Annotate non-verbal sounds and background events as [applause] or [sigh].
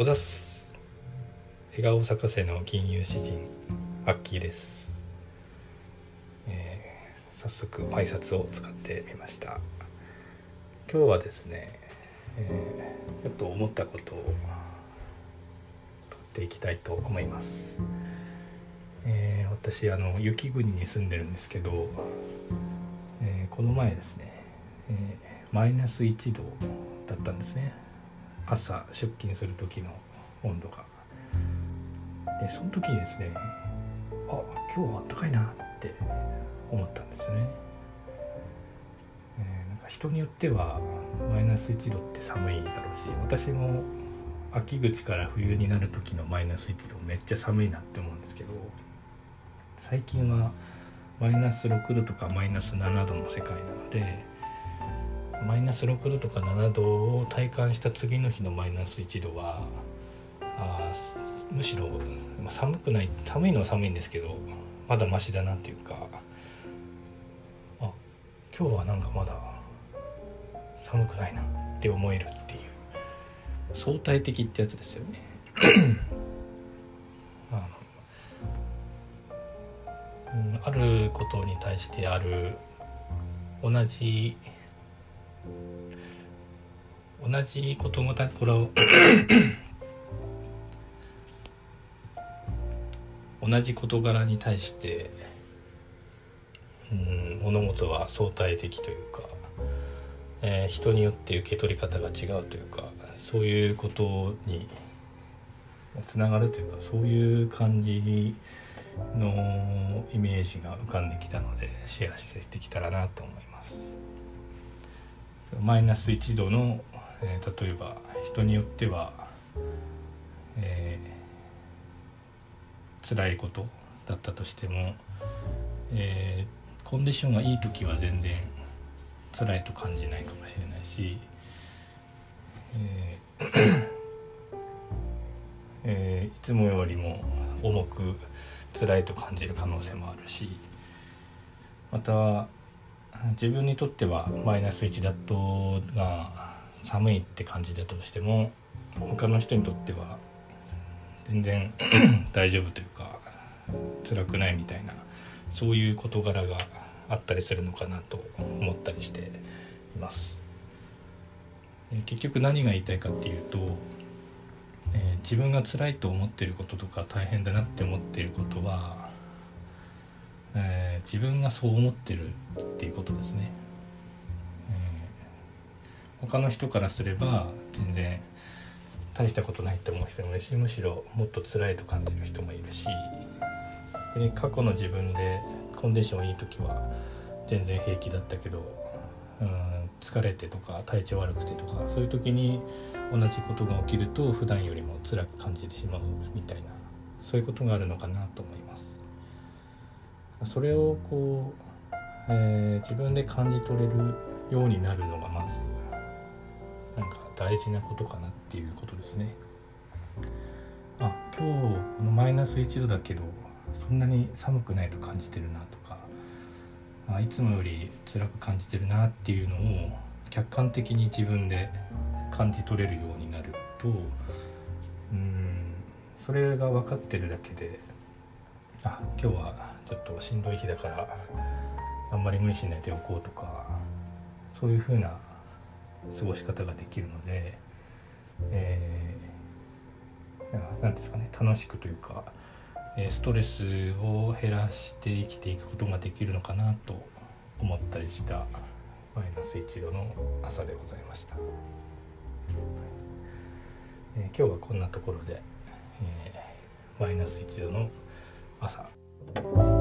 おざす。笑顔咲かせの金融詩人アッキーです、えー、早速挨拶を使ってみました。今日はですね、えー、ちょっと思ったことを取っていきたいと思います、えー、私あの雪国に住んでるんですけど、えこの前ですね、えマイナス1度だったんですね。朝出勤する時の温度が。でその時にですねあ今日はあったかいなって思ったんですよね、えー、なんか人によってはマイナス1度って寒いだろうし私も秋口から冬になる時のマイナス1度めっちゃ寒いなって思うんですけど最近はマイナス6度とかマイナス7度の世界なのでマイナス6度とか7度を体感した次の日のマイナス1度はあむしろ、寒くない寒いのは寒いんですけどまだマシだなっていうかあ今日はなんかまだ寒くないなって思えるっていう相対的ってやつですよね。[clears throat] あの、うん、あることに対してある同じ同じ事柄これを [coughs] 同じ事柄に対してうん物事は相対的というか、えー、人によって受け取り方が違うというかそういうことにつながるというかそういう感じのイメージが浮かんできたのでシェアしてできたらなと思います。マイナス1度の、えー、例えば人によっては、えー、辛いことだったとしても、えー、コンディションがいい時は全然辛いと感じないかもしれないし、えーえー、いつもよりも重く辛いと感じる可能性もあるしまた自分にとってはマイナス1だとが寒いって感じだとしても他の人にとっては全然 [clears throat] 大丈夫というか辛くないみたいなそういう事柄があったりするのかなと思ったりしています。結局何が言いたいかっていうと、えー、自分が辛いと思っていることとか大変だなって思っていることはえー、自分がそう思ってるっていうことですね、えー、他の人からすれば全然大したことないって思う人もいるしむしろもっと辛いと感じる人もいるしで過去の自分でコンディションいい時は全然平気だったけどうん疲れてとか体調悪くてとかそういう時に同じことが起きると普段よりも辛く感じてしまうみたいなそういうことがあるのかなと思います。それをこう、えー、自分で感じ取れるようになるのがまずなんか大事なことかなっていうことですね。あ今日このマイナス1度だけどそんなに寒くないと感じてるなとかあいつもより辛く感じてるなっていうのを客観的に自分で感じ取れるようになるとうんそれが分かってるだけであ今日はちょっとしんどい日だからあんまり無理しないでおこうとかそういう風な過ごし方ができるので、えー、なんですかね楽しくというか、ストレスを減らして生きていくことができるのかなと思ったりしたマイナス1度の朝でございました、えー、今日はこんなところで、えー、マイナス1度の朝。